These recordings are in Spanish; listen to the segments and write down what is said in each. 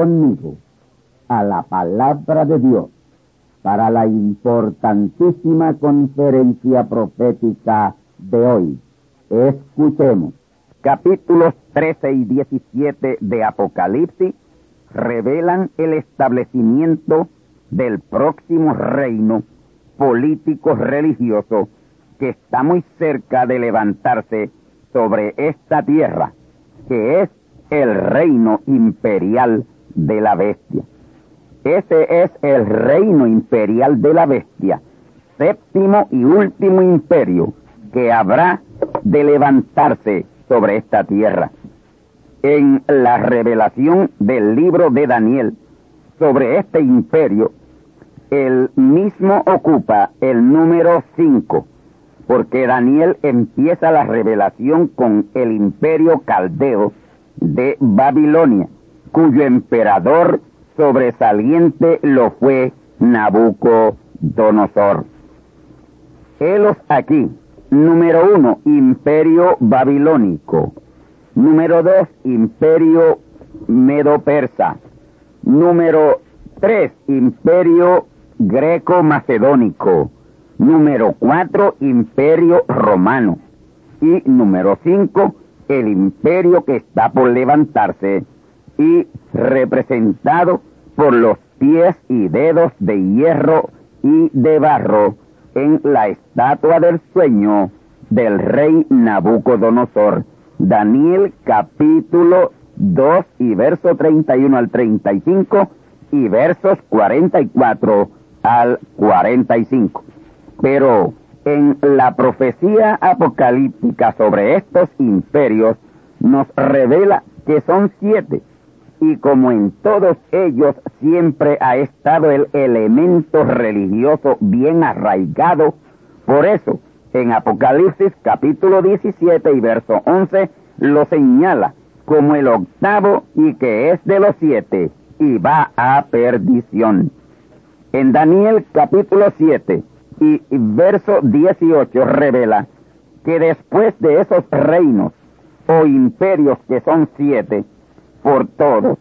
Conmigo a la palabra de Dios para la importantísima conferencia profética de hoy. Escuchemos. Capítulos 13 y 17 de Apocalipsis revelan el establecimiento del próximo reino político religioso que está muy cerca de levantarse sobre esta tierra, que es el reino imperial de la bestia. Ese es el reino imperial de la bestia, séptimo y último imperio que habrá de levantarse sobre esta tierra. En la revelación del libro de Daniel sobre este imperio, el mismo ocupa el número 5, porque Daniel empieza la revelación con el imperio caldeo de Babilonia, cuyo emperador sobresaliente lo fue Nabucodonosor. Helos aquí, número uno, imperio babilónico. Número dos, imperio medo-persa. Número tres, imperio greco-macedónico. Número cuatro, imperio romano. Y número cinco, el imperio que está por levantarse y representado por los pies y dedos de hierro y de barro en la estatua del sueño del rey Nabucodonosor. Daniel capítulo 2 y verso 31 al 35 y versos 44 al 45. Pero en la profecía apocalíptica sobre estos imperios nos revela que son siete y como en todos ellos siempre ha estado el elemento religioso bien arraigado, por eso en Apocalipsis capítulo 17 y verso 11 lo señala como el octavo y que es de los siete y va a perdición. En Daniel capítulo 7 y verso 18 revela que después de esos reinos o imperios que son siete, por todos,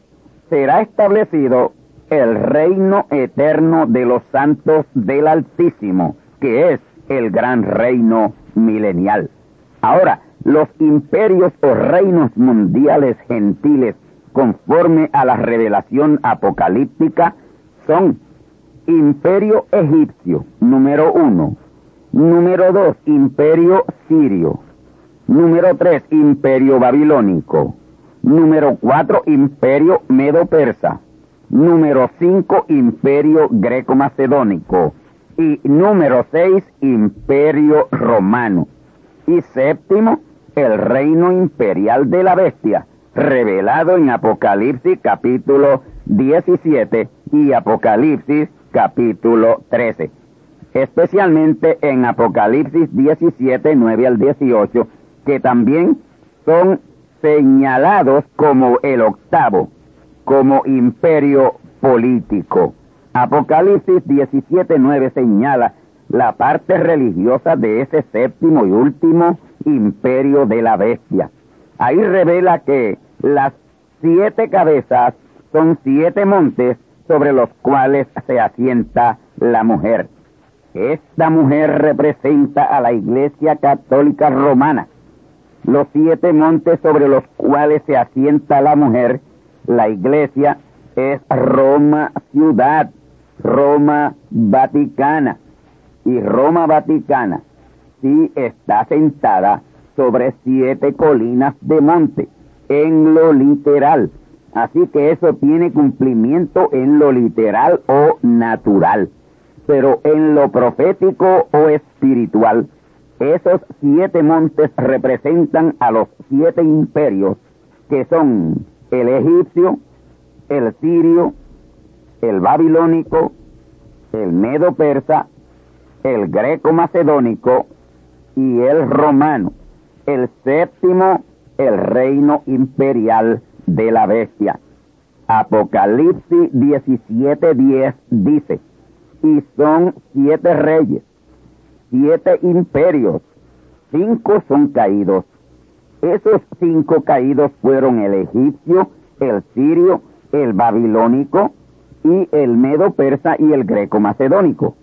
será establecido el reino eterno de los santos del Altísimo, que es el gran reino milenial. Ahora, los imperios o reinos mundiales gentiles, conforme a la revelación apocalíptica, son Imperio egipcio, número uno. Número dos, Imperio sirio. Número tres, Imperio babilónico. Número cuatro, Imperio medo-persa. Número cinco, Imperio greco-macedónico. Y número seis, Imperio romano. Y séptimo, el reino imperial de la bestia, revelado en Apocalipsis capítulo 17 y Apocalipsis capítulo 13. Especialmente en Apocalipsis 17, 9 al 18, que también son señalados como el octavo, como imperio político. Apocalipsis 17, 9 señala la parte religiosa de ese séptimo y último imperio de la bestia. Ahí revela que las siete cabezas son siete montes sobre los cuales se asienta la mujer. Esta mujer representa a la Iglesia Católica Romana. Los siete montes sobre los cuales se asienta la mujer, la Iglesia, es Roma ciudad, Roma Vaticana. Y Roma Vaticana sí está sentada sobre siete colinas de monte, en lo literal. Así que eso tiene cumplimiento en lo literal o natural. Pero en lo profético o espiritual, esos siete montes representan a los siete imperios que son el egipcio, el sirio, el babilónico, el medo persa, el greco macedónico y el romano. El séptimo, el reino imperial de la bestia. Apocalipsis 17:10 dice, y son siete reyes, siete imperios, cinco son caídos. Esos cinco caídos fueron el egipcio, el sirio, el babilónico y el medo persa y el greco macedónico.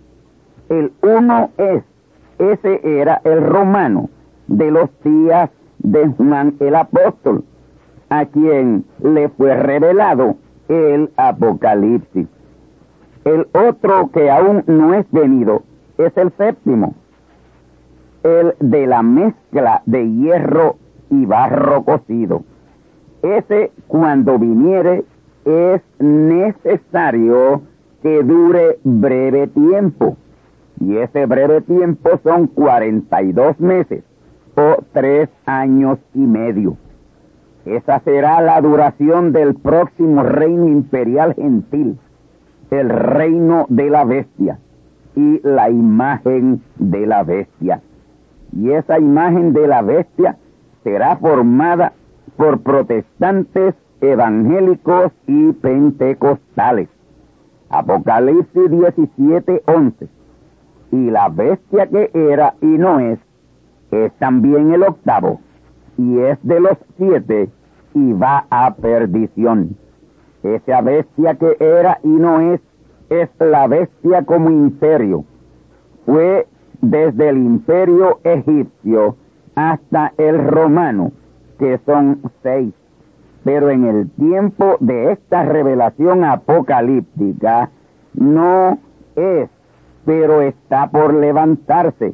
El uno es, ese era el romano de los días de Juan el apóstol, a quien le fue revelado el Apocalipsis. El otro que aún no es venido es el séptimo, el de la mezcla de hierro y barro cocido. Ese cuando viniere es necesario que dure breve tiempo. Y ese breve tiempo son 42 meses o tres años y medio. Esa será la duración del próximo reino imperial gentil, el reino de la bestia y la imagen de la bestia. Y esa imagen de la bestia será formada por protestantes evangélicos y pentecostales. Apocalipsis 17, 11. Y la bestia que era y no es, es también el octavo, y es de los siete, y va a perdición. Esa bestia que era y no es, es la bestia como imperio. Fue desde el imperio egipcio hasta el romano, que son seis pero en el tiempo de esta revelación apocalíptica no es, pero está por levantarse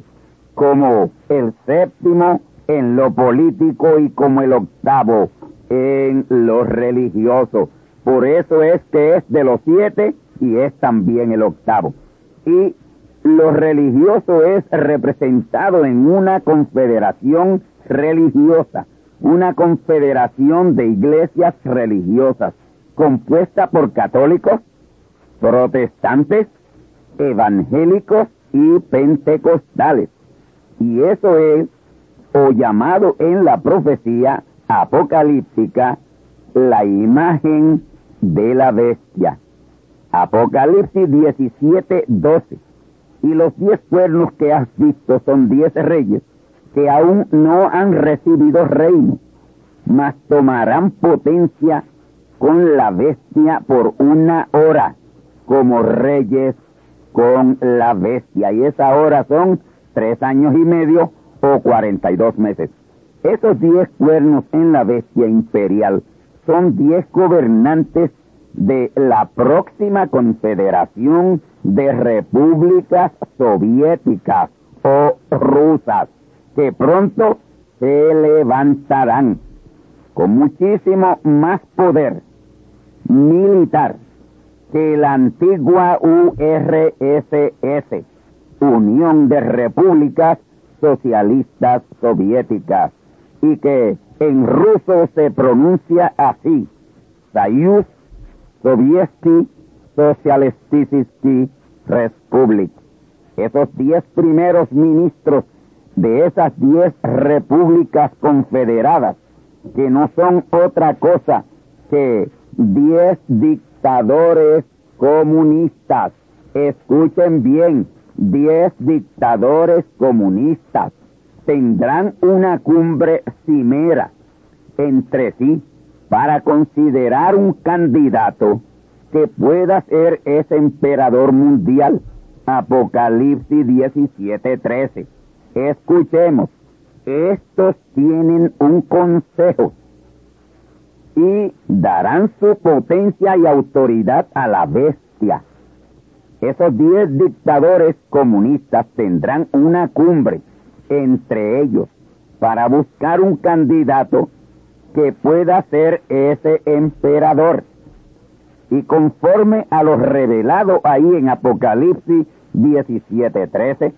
como el séptimo en lo político y como el octavo en lo religioso. Por eso es que es de los siete y es también el octavo. Y lo religioso es representado en una confederación religiosa una confederación de iglesias religiosas compuesta por católicos, protestantes, evangélicos y pentecostales. Y eso es, o llamado en la profecía apocalíptica, la imagen de la bestia. Apocalipsis 17, 12. Y los diez cuernos que has visto son diez reyes que aún no han recibido reino, mas tomarán potencia con la bestia por una hora, como reyes con la bestia. Y esa hora son tres años y medio o cuarenta y dos meses. Esos diez cuernos en la bestia imperial son diez gobernantes de la próxima confederación de repúblicas soviéticas o rusas que pronto se levantarán con muchísimo más poder militar que la antigua URSS, Unión de Repúblicas Socialistas Soviéticas, y que en ruso se pronuncia así, Sovietsky Socialistisky Republic. Esos diez primeros ministros de esas diez repúblicas confederadas, que no son otra cosa que diez dictadores comunistas. Escuchen bien, diez dictadores comunistas tendrán una cumbre cimera entre sí para considerar un candidato que pueda ser ese emperador mundial. Apocalipsis 17:13. Escuchemos, estos tienen un consejo y darán su potencia y autoridad a la bestia. Esos diez dictadores comunistas tendrán una cumbre entre ellos para buscar un candidato que pueda ser ese emperador. Y conforme a lo revelado ahí en Apocalipsis 17:13,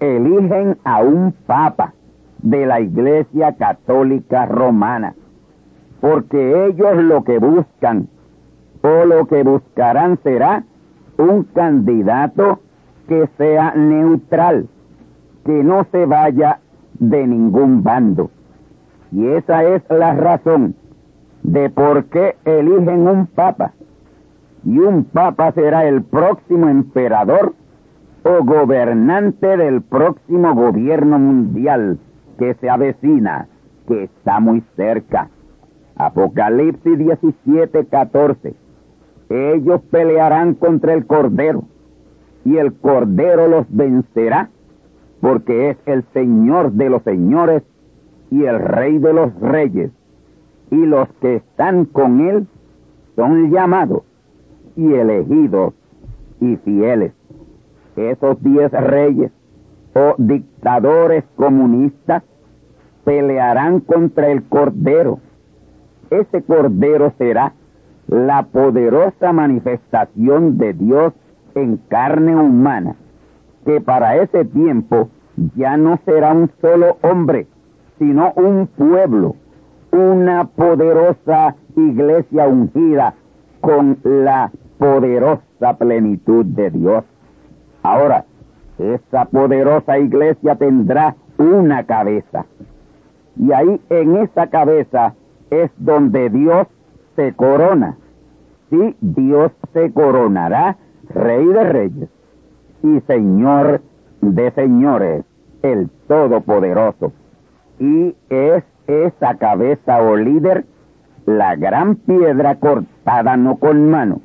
eligen a un papa de la Iglesia Católica Romana, porque ellos lo que buscan o lo que buscarán será un candidato que sea neutral, que no se vaya de ningún bando. Y esa es la razón de por qué eligen un papa. Y un papa será el próximo emperador o gobernante del próximo gobierno mundial que se avecina, que está muy cerca. Apocalipsis 17, 14. Ellos pelearán contra el Cordero, y el Cordero los vencerá, porque es el Señor de los señores y el Rey de los reyes, y los que están con él son llamados y elegidos y fieles. Esos diez reyes o dictadores comunistas pelearán contra el Cordero. Ese Cordero será la poderosa manifestación de Dios en carne humana, que para ese tiempo ya no será un solo hombre, sino un pueblo, una poderosa iglesia ungida con la poderosa plenitud de Dios. Ahora, esa poderosa iglesia tendrá una cabeza. Y ahí en esa cabeza es donde Dios se corona. Sí, Dios se coronará Rey de Reyes y Señor de Señores, el Todopoderoso. Y es esa cabeza o líder la gran piedra cortada no con mano,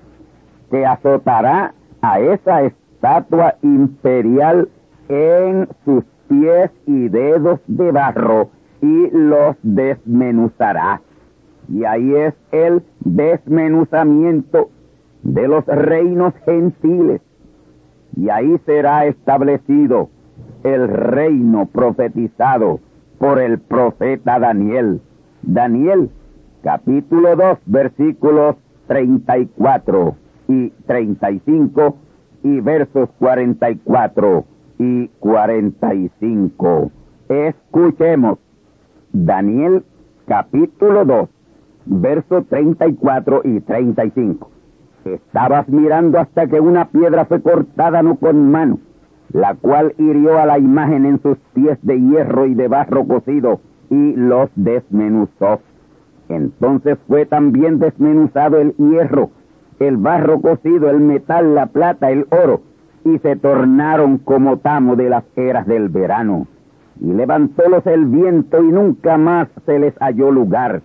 que azotará a esa estatua imperial en sus pies y dedos de barro y los desmenuzará. Y ahí es el desmenuzamiento de los reinos gentiles. Y ahí será establecido el reino profetizado por el profeta Daniel. Daniel, capítulo 2, versículos 34 y 35 y versos 44 y 45. Escuchemos Daniel capítulo 2, versos 34 y 35. Estabas mirando hasta que una piedra fue cortada no con mano, la cual hirió a la imagen en sus pies de hierro y de barro cocido y los desmenuzó. Entonces fue también desmenuzado el hierro el barro cocido, el metal, la plata, el oro, y se tornaron como tamo de las eras del verano. Y levantólos el viento y nunca más se les halló lugar.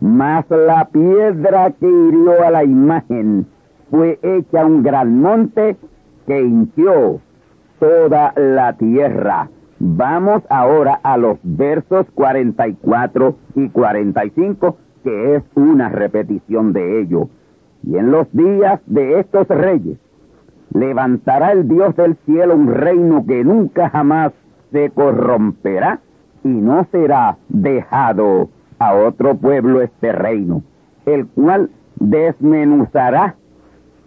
Mas la piedra que hirió a la imagen fue hecha un gran monte que hinchió toda la tierra. Vamos ahora a los versos 44 y 45, que es una repetición de ello. Y en los días de estos reyes levantará el Dios del cielo un reino que nunca jamás se corromperá y no será dejado a otro pueblo este reino, el cual desmenuzará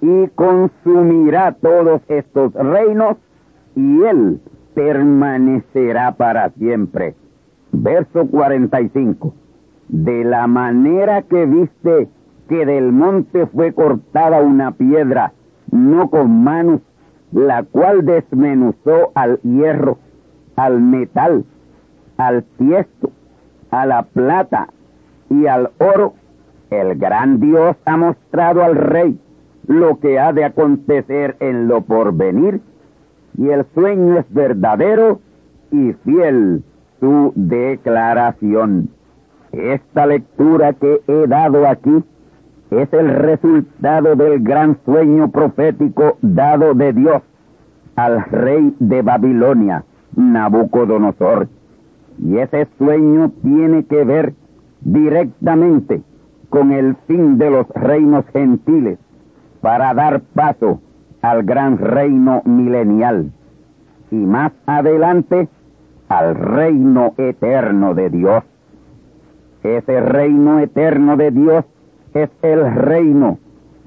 y consumirá todos estos reinos y él permanecerá para siempre. Verso 45. De la manera que viste que del monte fue cortada una piedra, no con manos, la cual desmenuzó al hierro, al metal, al tiesto, a la plata y al oro, el gran Dios ha mostrado al rey lo que ha de acontecer en lo porvenir, y el sueño es verdadero y fiel su declaración. Esta lectura que he dado aquí es el resultado del gran sueño profético dado de Dios al rey de Babilonia, Nabucodonosor. Y ese sueño tiene que ver directamente con el fin de los reinos gentiles para dar paso al gran reino milenial y más adelante al reino eterno de Dios. Ese reino eterno de Dios es el reino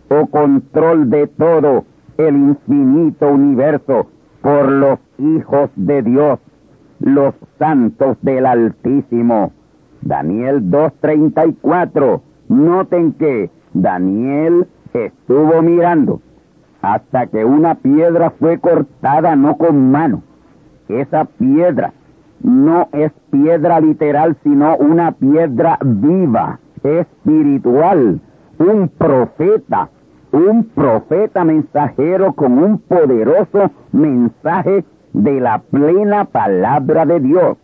o control de todo el infinito universo por los hijos de Dios, los santos del Altísimo. Daniel 2.34. Noten que Daniel estuvo mirando hasta que una piedra fue cortada no con mano. Esa piedra no es piedra literal, sino una piedra viva, espiritual, un profeta, un profeta mensajero con un poderoso mensaje de la plena palabra de Dios,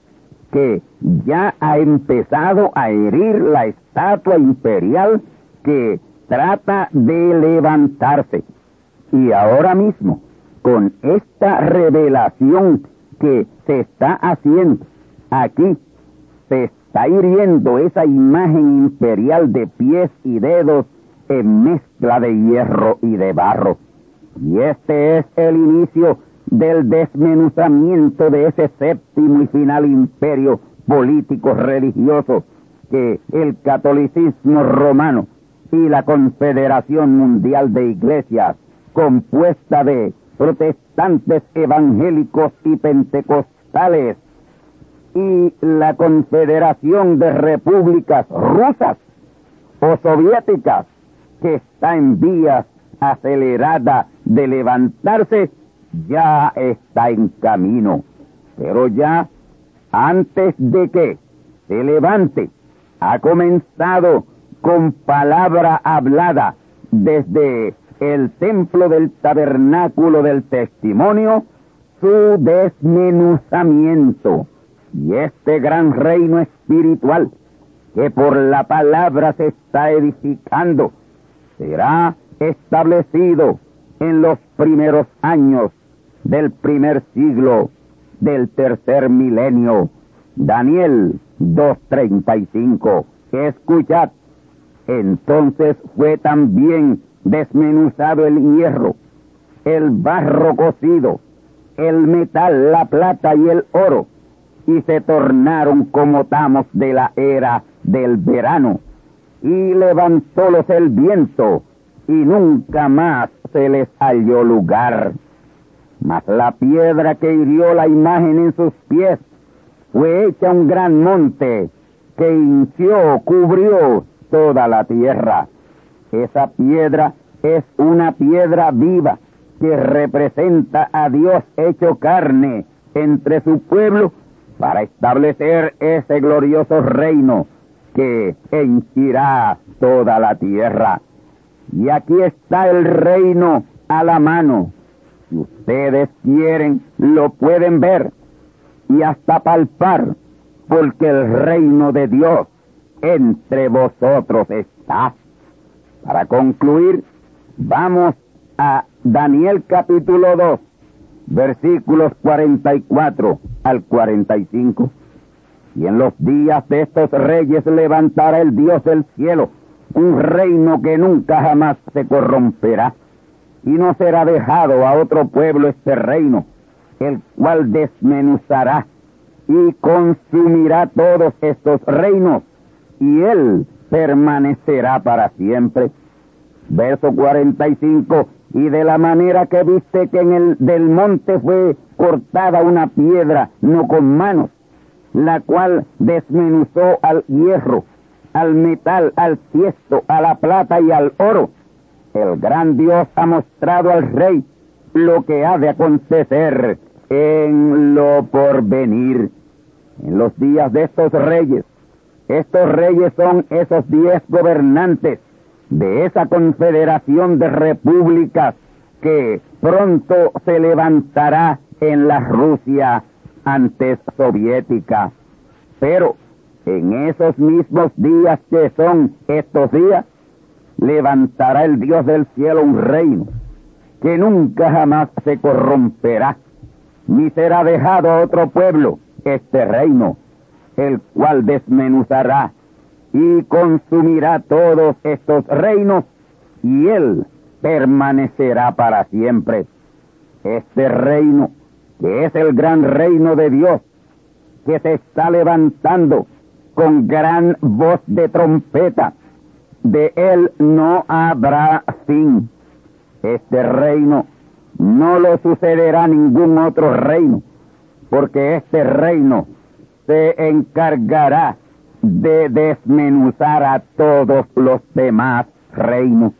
que ya ha empezado a herir la estatua imperial que trata de levantarse. Y ahora mismo, con esta revelación que se está haciendo aquí, se está hiriendo esa imagen imperial de pies y dedos en mezcla de hierro y de barro. Y este es el inicio del desmenuzamiento de ese séptimo y final imperio político religioso que el catolicismo romano y la Confederación Mundial de Iglesias, compuesta de protestantes evangélicos y pentecostales, y la Confederación de Repúblicas Rusas o Soviéticas, que está en vías acelerada de levantarse, ya está en camino. Pero ya, antes de que se levante, ha comenzado con palabra hablada desde el templo del tabernáculo del testimonio su desmenuzamiento. Y este gran reino espiritual que por la palabra se está edificando será establecido en los primeros años del primer siglo del tercer milenio. Daniel 2.35. Escuchad entonces fue también desmenuzado el hierro, el barro cocido, el metal, la plata y el oro, y se tornaron como tamos de la era del verano, y levantólos el viento, y nunca más se les halló lugar. Mas la piedra que hirió la imagen en sus pies fue hecha un gran monte, que hinchió, cubrió toda la tierra. Esa piedra es una piedra viva que representa a Dios hecho carne entre su pueblo para establecer ese glorioso reino que henchirá toda la tierra. Y aquí está el reino a la mano. Si ustedes quieren, lo pueden ver y hasta palpar, porque el reino de Dios entre vosotros está. Para concluir, vamos a Daniel capítulo 2, versículos 44 al 45. Y en los días de estos reyes levantará el Dios del cielo un reino que nunca jamás se corromperá, y no será dejado a otro pueblo este reino, el cual desmenuzará y consumirá todos estos reinos y él permanecerá para siempre. Verso 45, y de la manera que viste que en el del monte fue cortada una piedra, no con manos, la cual desmenuzó al hierro, al metal, al tiesto, a la plata y al oro. El gran Dios ha mostrado al rey lo que ha de acontecer en lo porvenir. En los días de estos reyes, estos reyes son esos diez gobernantes de esa confederación de repúblicas que pronto se levantará en la Rusia antes soviética. Pero en esos mismos días que son estos días, levantará el Dios del cielo un reino que nunca jamás se corromperá, ni será dejado a otro pueblo este reino, el cual desmenuzará y consumirá todos estos reinos, y él permanecerá para siempre. Este reino, que es el gran reino de Dios, que se está levantando con gran voz de trompeta, de él no habrá fin. Este reino no lo sucederá ningún otro reino, porque este reino se encargará de desmenuzar a todos los demás reinos.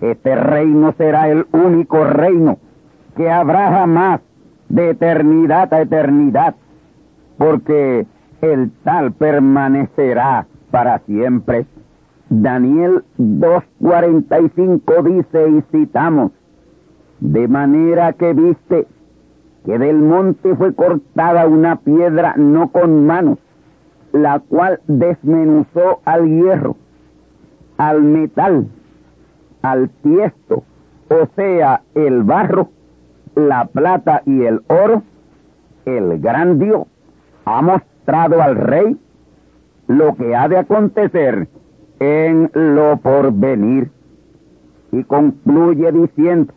Este reino será el único reino que habrá jamás de eternidad a eternidad, porque el tal permanecerá para siempre. Daniel 2.45 dice y citamos, de manera que viste que del monte fue cortada una piedra no con manos, la cual desmenuzó al hierro, al metal, al tiesto, o sea, el barro, la plata y el oro, el gran Dios ha mostrado al rey lo que ha de acontecer en lo porvenir. Y concluye diciendo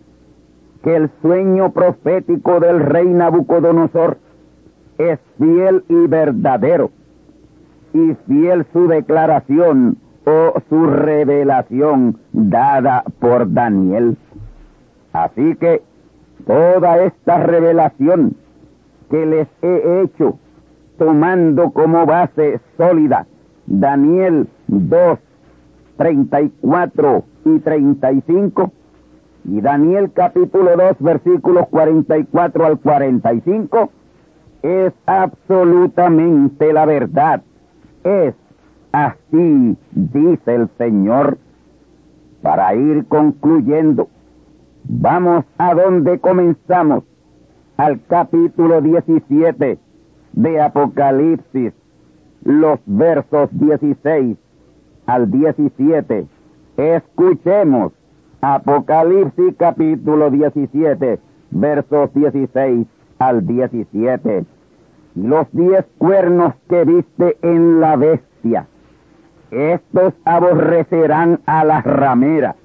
que el sueño profético del rey Nabucodonosor es fiel y verdadero, y fiel su declaración o su revelación dada por Daniel. Así que toda esta revelación que les he hecho, tomando como base sólida Daniel 2, 34 y 35, y Daniel capítulo 2, versículos 44 al 45, es absolutamente la verdad. Es así, dice el Señor. Para ir concluyendo, vamos a donde comenzamos, al capítulo 17 de Apocalipsis, los versos 16 al 17. Escuchemos Apocalipsis capítulo 17, versos 16 al 17. Los diez cuernos que viste en la bestia, estos aborrecerán a la ramera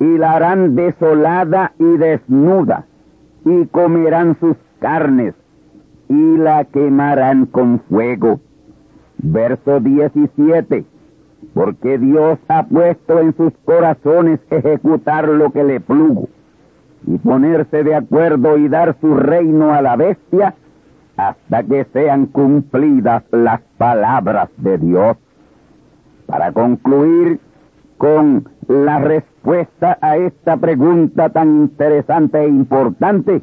y la harán desolada y desnuda y comerán sus carnes y la quemarán con fuego. Verso 17 porque Dios ha puesto en sus corazones ejecutar lo que le plugo y ponerse de acuerdo y dar su reino a la bestia hasta que sean cumplidas las palabras de Dios. Para concluir con la respuesta a esta pregunta tan interesante e importante,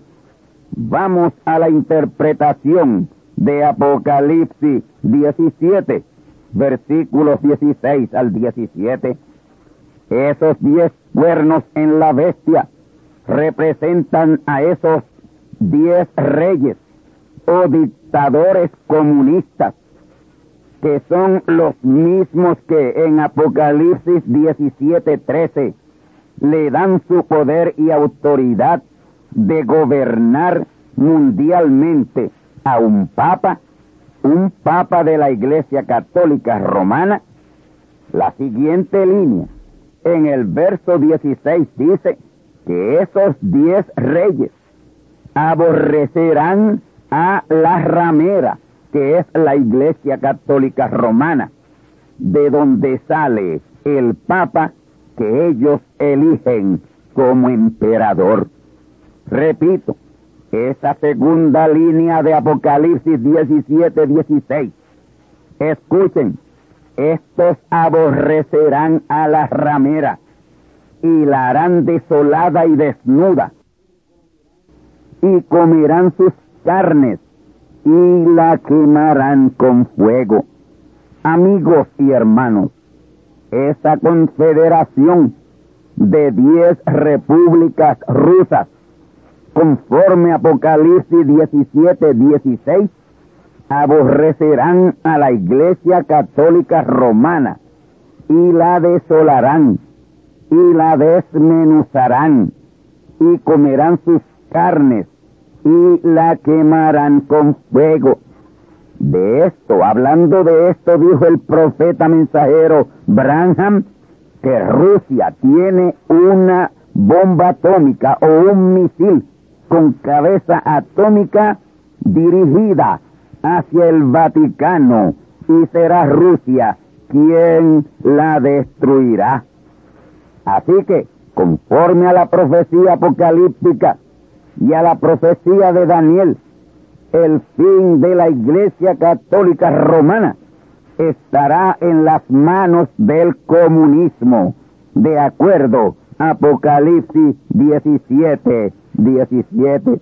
vamos a la interpretación de Apocalipsis 17 versículos 16 al 17. Esos diez cuernos en la bestia representan a esos diez reyes o dictadores comunistas, que son los mismos que en Apocalipsis 17:13 le dan su poder y autoridad de gobernar mundialmente a un papa un papa de la Iglesia Católica Romana, la siguiente línea en el verso 16 dice que esos diez reyes aborrecerán a la ramera, que es la Iglesia Católica Romana, de donde sale el Papa que ellos eligen como emperador. Repito, esa segunda línea de Apocalipsis 17, 16. Escuchen, estos aborrecerán a la ramera y la harán desolada y desnuda y comerán sus carnes y la quemarán con fuego. Amigos y hermanos, esa confederación de diez repúblicas rusas, conforme Apocalipsis 17, 16, aborrecerán a la Iglesia Católica Romana y la desolarán y la desmenuzarán y comerán sus carnes y la quemarán con fuego. De esto, hablando de esto, dijo el profeta mensajero Branham, que Rusia tiene una bomba atómica o un misil con cabeza atómica dirigida hacia el Vaticano y será Rusia quien la destruirá. Así que, conforme a la profecía apocalíptica y a la profecía de Daniel, el fin de la Iglesia Católica Romana estará en las manos del comunismo, de acuerdo Apocalipsis 17, 17.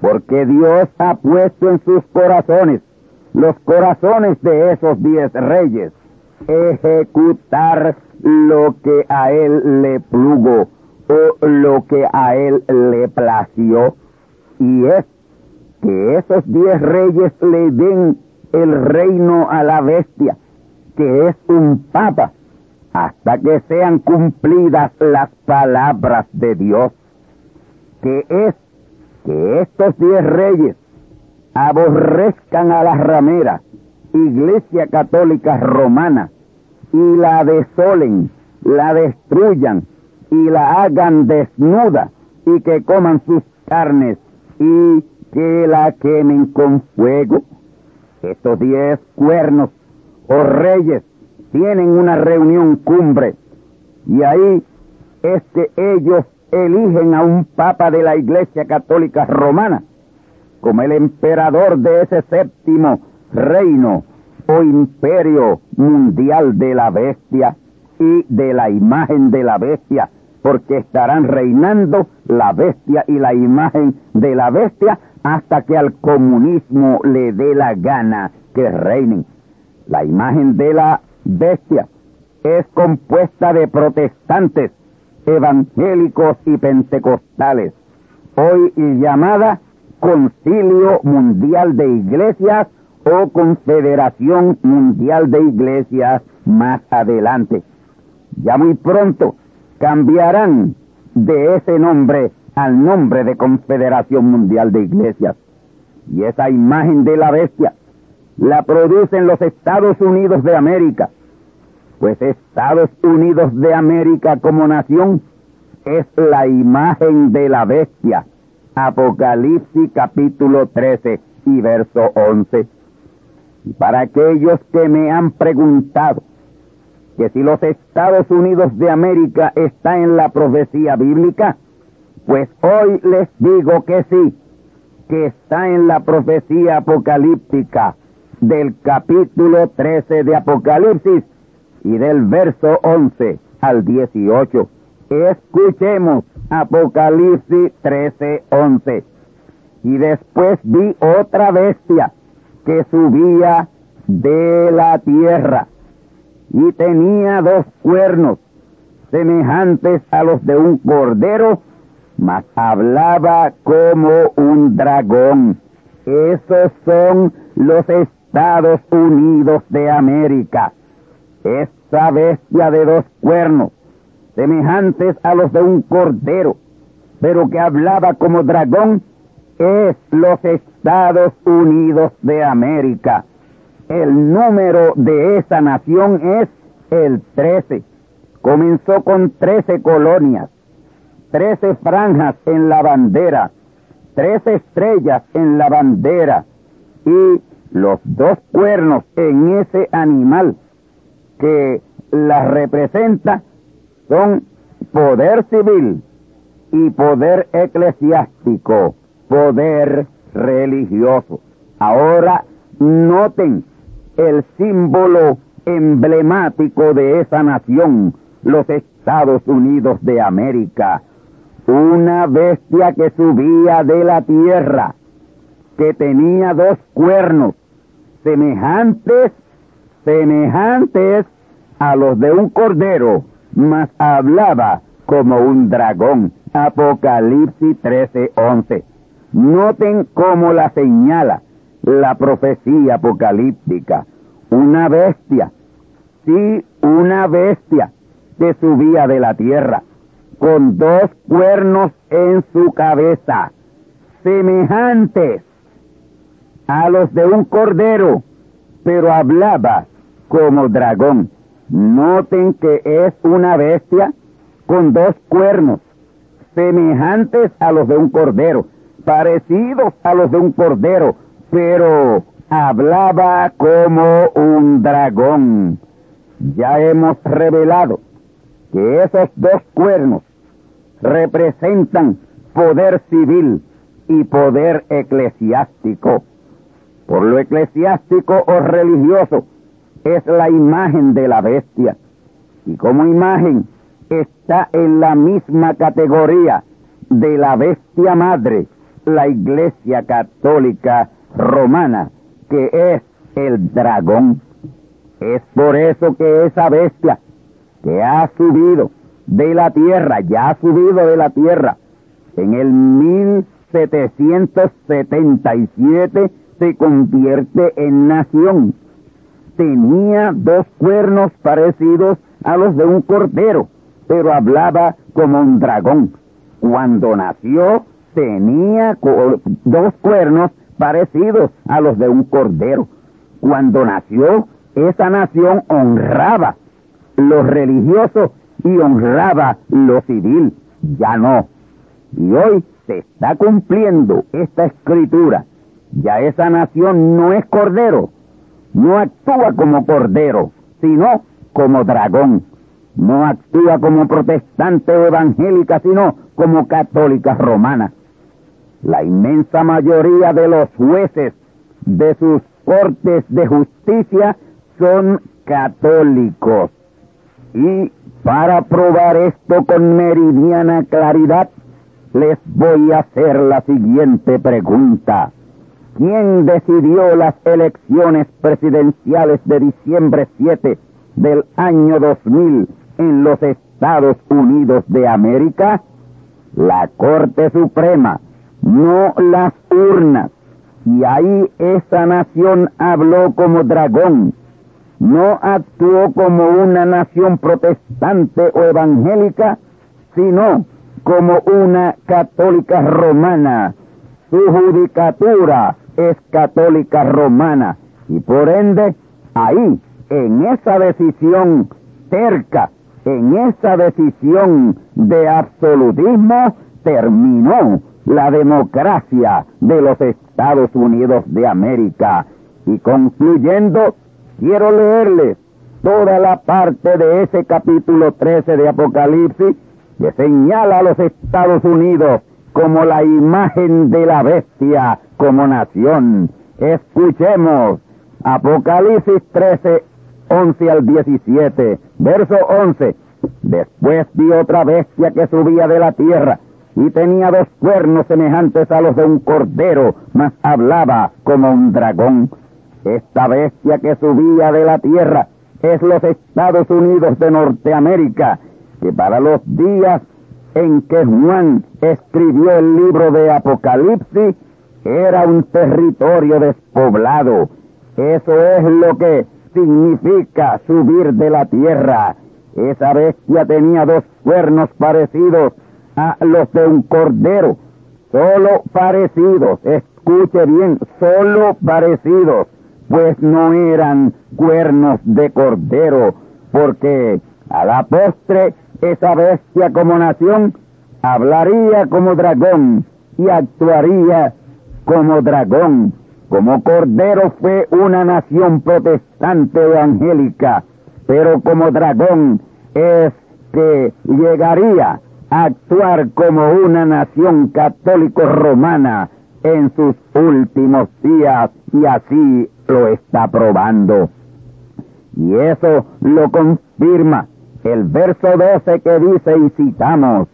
Porque Dios ha puesto en sus corazones, los corazones de esos diez reyes, ejecutar lo que a él le plugo o lo que a él le plació. Y es que esos diez reyes le den el reino a la bestia, que es un papa, hasta que sean cumplidas las palabras de Dios, que es que estos diez reyes aborrezcan a la ramera, Iglesia Católica Romana, y la desolen, la destruyan y la hagan desnuda y que coman sus carnes y que la quemen con fuego. Estos diez cuernos o reyes tienen una reunión cumbre y ahí es que ellos eligen a un papa de la Iglesia Católica Romana como el emperador de ese séptimo reino o imperio mundial de la bestia y de la imagen de la bestia, porque estarán reinando la bestia y la imagen de la bestia hasta que al comunismo le dé la gana que reinen. La imagen de la bestia es compuesta de protestantes, evangélicos y pentecostales, hoy llamada Concilio Mundial de Iglesias o Confederación Mundial de Iglesias más adelante. Ya muy pronto cambiarán de ese nombre al nombre de Confederación Mundial de Iglesias. Y esa imagen de la bestia la producen los Estados Unidos de América, pues Estados Unidos de América como nación es la imagen de la bestia. Apocalipsis capítulo 13 y verso 11. Y para aquellos que me han preguntado que si los Estados Unidos de América está en la profecía bíblica, pues hoy les digo que sí, que está en la profecía apocalíptica del capítulo 13 de Apocalipsis y del verso 11 al 18. Escuchemos Apocalipsis 13, 11. Y después vi otra bestia que subía de la tierra y tenía dos cuernos semejantes a los de un cordero mas hablaba como un dragón. Esos son los Estados Unidos de América. Esa bestia de dos cuernos, semejantes a los de un cordero, pero que hablaba como dragón, es los Estados Unidos de América. El número de esa nación es el 13. Comenzó con 13 colonias trece franjas en la bandera, tres estrellas en la bandera y los dos cuernos en ese animal que la representa son poder civil y poder eclesiástico. poder religioso. Ahora noten el símbolo emblemático de esa nación, los Estados Unidos de América. Una bestia que subía de la tierra, que tenía dos cuernos, semejantes, semejantes a los de un cordero, mas hablaba como un dragón. Apocalipsis 13:11. Noten cómo la señala la profecía apocalíptica. Una bestia, sí, una bestia que subía de la tierra, con dos cuernos en su cabeza, semejantes a los de un cordero, pero hablaba como dragón. Noten que es una bestia con dos cuernos, semejantes a los de un cordero, parecidos a los de un cordero, pero hablaba como un dragón. Ya hemos revelado que esos dos cuernos representan poder civil y poder eclesiástico. Por lo eclesiástico o religioso es la imagen de la bestia. Y como imagen está en la misma categoría de la bestia madre, la Iglesia Católica Romana, que es el dragón. Es por eso que esa bestia que ha subido de la tierra, ya ha subido de la tierra, en el 1777 se convierte en nación. Tenía dos cuernos parecidos a los de un cordero, pero hablaba como un dragón. Cuando nació tenía dos cuernos parecidos a los de un cordero. Cuando nació, esa nación honraba lo religioso y honraba lo civil. Ya no. Y hoy se está cumpliendo esta escritura. Ya esa nación no es cordero, no actúa como cordero, sino como dragón. No actúa como protestante o evangélica, sino como católica romana. La inmensa mayoría de los jueces de sus cortes de justicia son católicos. Y para probar esto con meridiana claridad, les voy a hacer la siguiente pregunta. ¿Quién decidió las elecciones presidenciales de diciembre 7 del año 2000 en los Estados Unidos de América? La Corte Suprema, no las urnas. Y ahí esa nación habló como dragón, no actuó como una nación protestante o evangélica, sino como una católica romana. Su judicatura es católica romana y por ende ahí, en esa decisión terca, en esa decisión de absolutismo, terminó la democracia de los Estados Unidos de América. Y concluyendo, quiero leerles toda la parte de ese capítulo 13 de Apocalipsis que señala a los Estados Unidos como la imagen de la bestia como nación. Escuchemos Apocalipsis 13, 11 al 17, verso 11. Después vi otra bestia que subía de la tierra y tenía dos cuernos semejantes a los de un cordero, mas hablaba como un dragón. Esta bestia que subía de la tierra es los Estados Unidos de Norteamérica, que para los días en que Juan escribió el libro de Apocalipsis era un territorio despoblado. Eso es lo que significa subir de la tierra. Esa bestia tenía dos cuernos parecidos a los de un cordero, solo parecidos, escuche bien, solo parecidos, pues no eran cuernos de cordero, porque a la postre esa bestia como nación hablaría como dragón y actuaría como dragón. Como cordero fue una nación protestante evangélica, pero como dragón es que llegaría actuar como una nación católico romana en sus últimos días y así lo está probando. Y eso lo confirma el verso 12 que dice y citamos,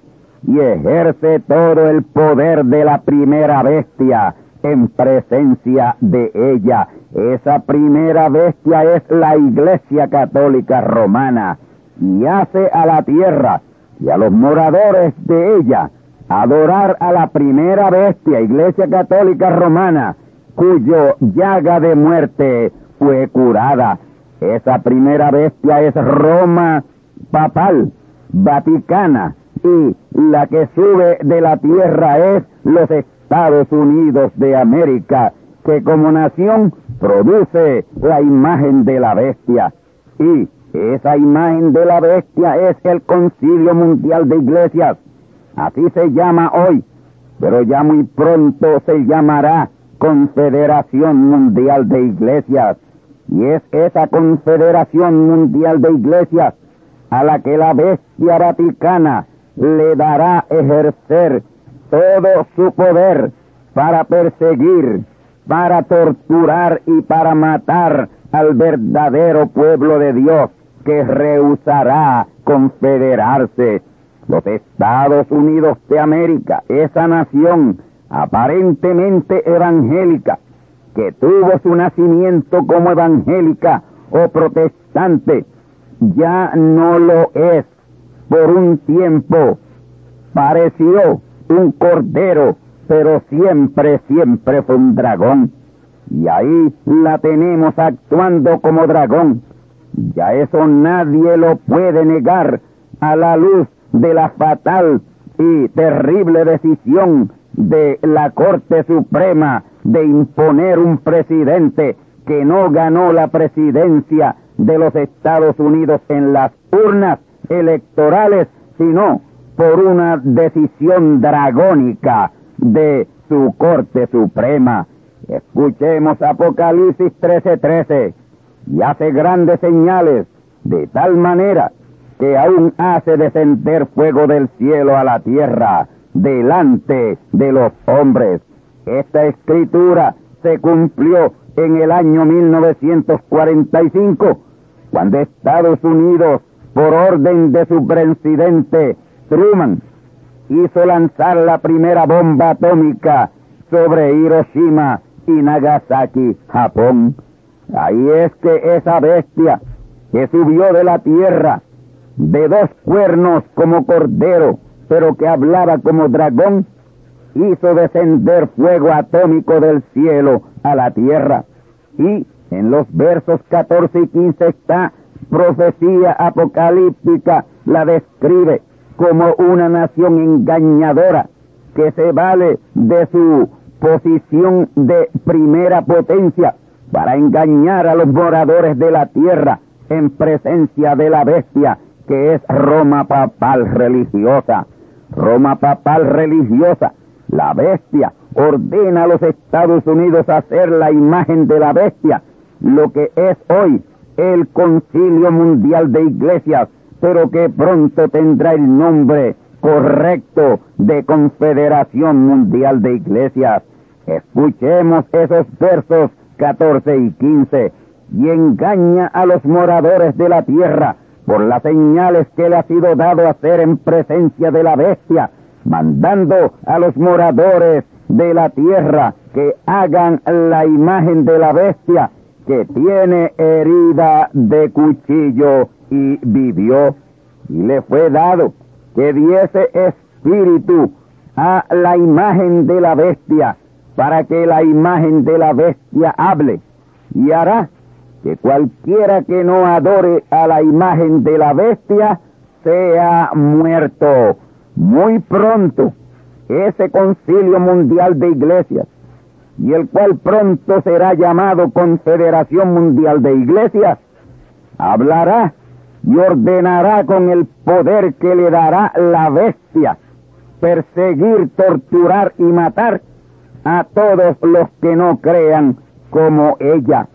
y ejerce todo el poder de la primera bestia en presencia de ella. Esa primera bestia es la Iglesia Católica Romana y hace a la tierra y a los moradores de ella adorar a la primera bestia, Iglesia Católica Romana, cuyo llaga de muerte fue curada. Esa primera bestia es Roma papal, vaticana, y la que sube de la tierra es los Estados Unidos de América, que como nación produce la imagen de la bestia. Y esa imagen de la bestia es el Concilio Mundial de Iglesias. Así se llama hoy, pero ya muy pronto se llamará Confederación Mundial de Iglesias. Y es esa Confederación Mundial de Iglesias a la que la bestia vaticana le dará ejercer todo su poder para perseguir, para torturar y para matar al verdadero pueblo de Dios que rehusará confederarse. Los Estados Unidos de América, esa nación aparentemente evangélica, que tuvo su nacimiento como evangélica o protestante, ya no lo es por un tiempo. Pareció un cordero, pero siempre, siempre fue un dragón. Y ahí la tenemos actuando como dragón. Ya eso nadie lo puede negar a la luz de la fatal y terrible decisión de la Corte Suprema de imponer un presidente que no ganó la presidencia de los Estados Unidos en las urnas electorales, sino por una decisión dragónica de su Corte Suprema. Escuchemos Apocalipsis 13:13 y hace grandes señales de tal manera que aún hace descender fuego del cielo a la tierra delante de los hombres. Esta escritura se cumplió en el año 1945, cuando Estados Unidos, por orden de su presidente Truman, hizo lanzar la primera bomba atómica sobre Hiroshima y Nagasaki, Japón. Ahí es que esa bestia que subió de la tierra de dos cuernos como cordero, pero que hablaba como dragón, hizo descender fuego atómico del cielo a la tierra. Y en los versos 14 y 15 está profecía apocalíptica, la describe como una nación engañadora que se vale de su posición de primera potencia para engañar a los moradores de la tierra en presencia de la bestia que es Roma papal religiosa. Roma papal religiosa, la bestia, ordena a los Estados Unidos hacer la imagen de la bestia, lo que es hoy el Concilio Mundial de Iglesias, pero que pronto tendrá el nombre correcto de Confederación Mundial de Iglesias. Escuchemos esos versos 14 y 15 y engaña a los moradores de la tierra por las señales que le ha sido dado hacer en presencia de la bestia, mandando a los moradores de la tierra que hagan la imagen de la bestia que tiene herida de cuchillo y vivió, y le fue dado que diese espíritu a la imagen de la bestia, para que la imagen de la bestia hable, y hará que cualquiera que no adore a la imagen de la bestia sea muerto. Muy pronto, ese concilio mundial de iglesias, y el cual pronto será llamado Confederación Mundial de Iglesias, hablará y ordenará con el poder que le dará la bestia perseguir, torturar y matar a todos los que no crean como ella.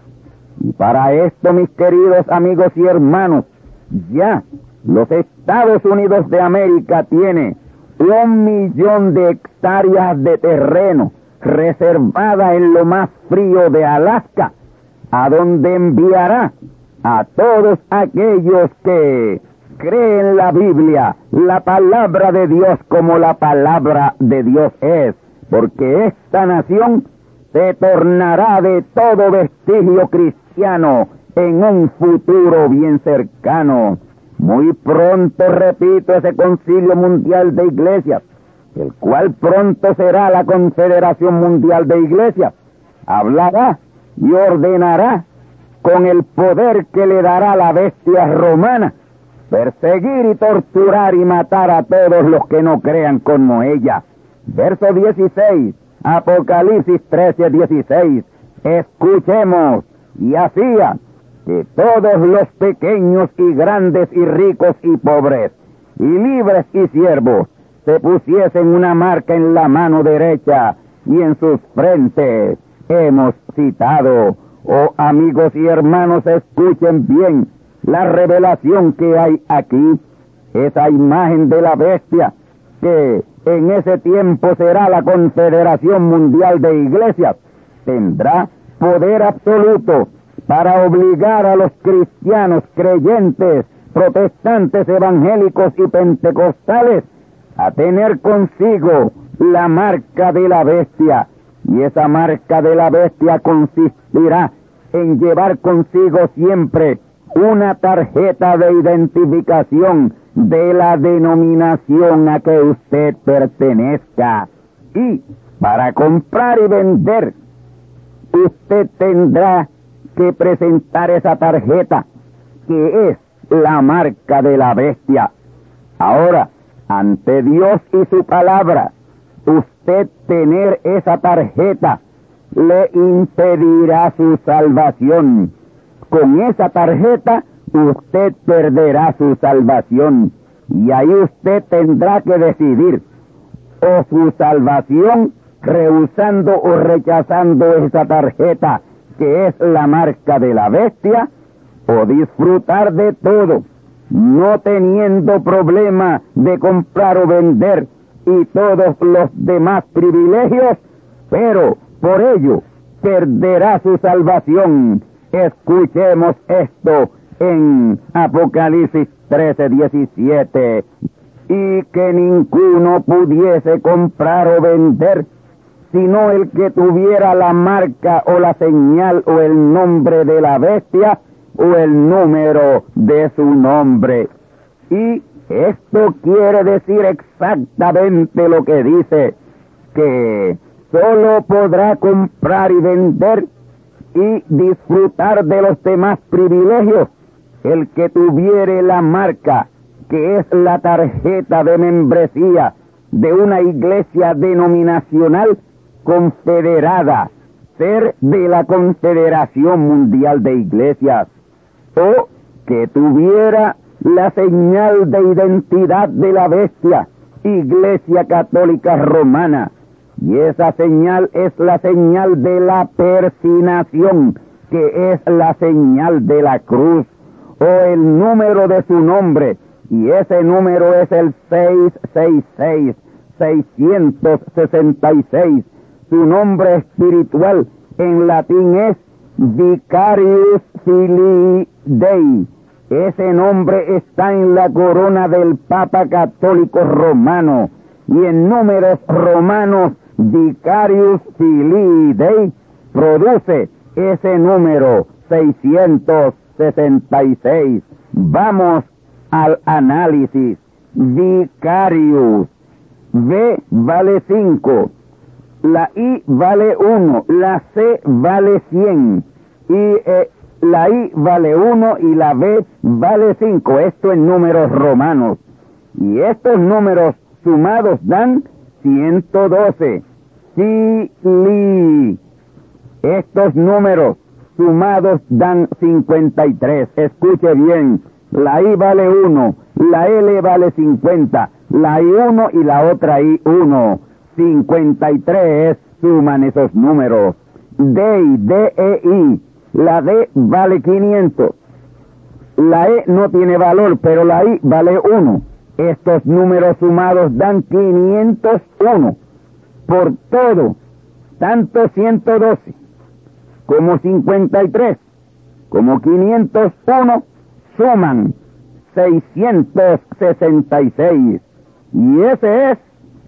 Y para esto, mis queridos amigos y hermanos, ya los Estados Unidos de América tiene un millón de hectáreas de terreno reservada en lo más frío de Alaska, a donde enviará a todos aquellos que creen la Biblia, la palabra de Dios como la palabra de Dios es, porque esta nación se tornará de todo vestigio cristiano en un futuro bien cercano. Muy pronto, repito, ese concilio mundial de iglesias, el cual pronto será la Confederación Mundial de Iglesias, hablará y ordenará con el poder que le dará la bestia romana, perseguir y torturar y matar a todos los que no crean como ella. Verso 16, Apocalipsis 13, 16. Escuchemos, y hacía que todos los pequeños y grandes y ricos y pobres, y libres y siervos, se pusiesen una marca en la mano derecha y en sus frentes. Hemos citado, oh amigos y hermanos, escuchen bien la revelación que hay aquí, esa imagen de la bestia que en ese tiempo será la Confederación Mundial de Iglesias, tendrá poder absoluto para obligar a los cristianos creyentes, protestantes, evangélicos y pentecostales a tener consigo la marca de la bestia. Y esa marca de la bestia consistirá en llevar consigo siempre una tarjeta de identificación de la denominación a que usted pertenezca. Y para comprar y vender, usted tendrá que presentar esa tarjeta, que es la marca de la bestia. Ahora, ante Dios y su palabra, usted tener esa tarjeta le impedirá su salvación. Con esa tarjeta usted perderá su salvación. Y ahí usted tendrá que decidir o su salvación rehusando o rechazando esa tarjeta que es la marca de la bestia o disfrutar de todo no teniendo problema de comprar o vender y todos los demás privilegios, pero por ello perderá su salvación. Escuchemos esto en Apocalipsis 13, 17. Y que ninguno pudiese comprar o vender, sino el que tuviera la marca o la señal o el nombre de la bestia o el número de su nombre. Y esto quiere decir exactamente lo que dice, que solo podrá comprar y vender y disfrutar de los demás privilegios el que tuviere la marca, que es la tarjeta de membresía de una iglesia denominacional confederada, ser de la Confederación Mundial de Iglesias o que tuviera la señal de identidad de la bestia, Iglesia Católica Romana. Y esa señal es la señal de la persinación, que es la señal de la cruz, o el número de su nombre, y ese número es el 666, 666. Su nombre espiritual en latín es Vicarius Filii Dei. Ese nombre está en la corona del Papa Católico Romano y en números romanos Vicarius Filii Dei produce ese número 666. Vamos al análisis. Vicarius. V vale 5. La I vale 1. La C vale 100. Y eh, la I vale 1 y la B vale 5. Esto en números romanos. Y estos números sumados dan 112. Si, li. Estos números sumados dan 53. Escuche bien. La I vale 1, la L vale 50, la I1 y la otra I1. 53 suman esos números. D, D, E, I la D vale 500. La E no tiene valor, pero la I vale 1. Estos números sumados dan 501. Por todo tanto 112, como 53, como 501, suman 666. Y ese es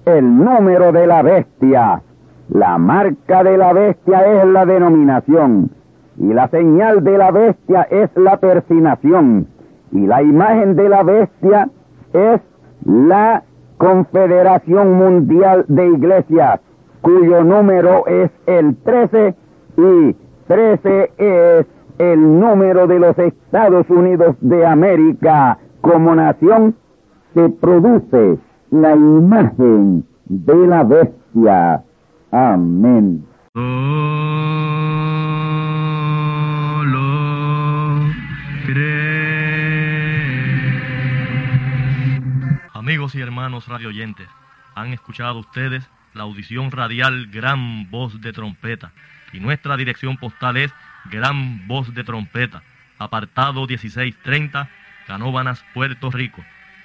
el número de la bestia. La marca de la bestia es la denominación. Y la señal de la bestia es la persinación. Y la imagen de la bestia es la Confederación Mundial de Iglesias, cuyo número es el 13 y 13 es el número de los Estados Unidos de América como nación, se produce la imagen de la bestia. Amén. Amigos y hermanos radioyentes, han escuchado ustedes la audición radial Gran Voz de Trompeta y nuestra dirección postal es Gran Voz de Trompeta, apartado 1630, Canóbanas, Puerto Rico,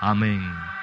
Amén.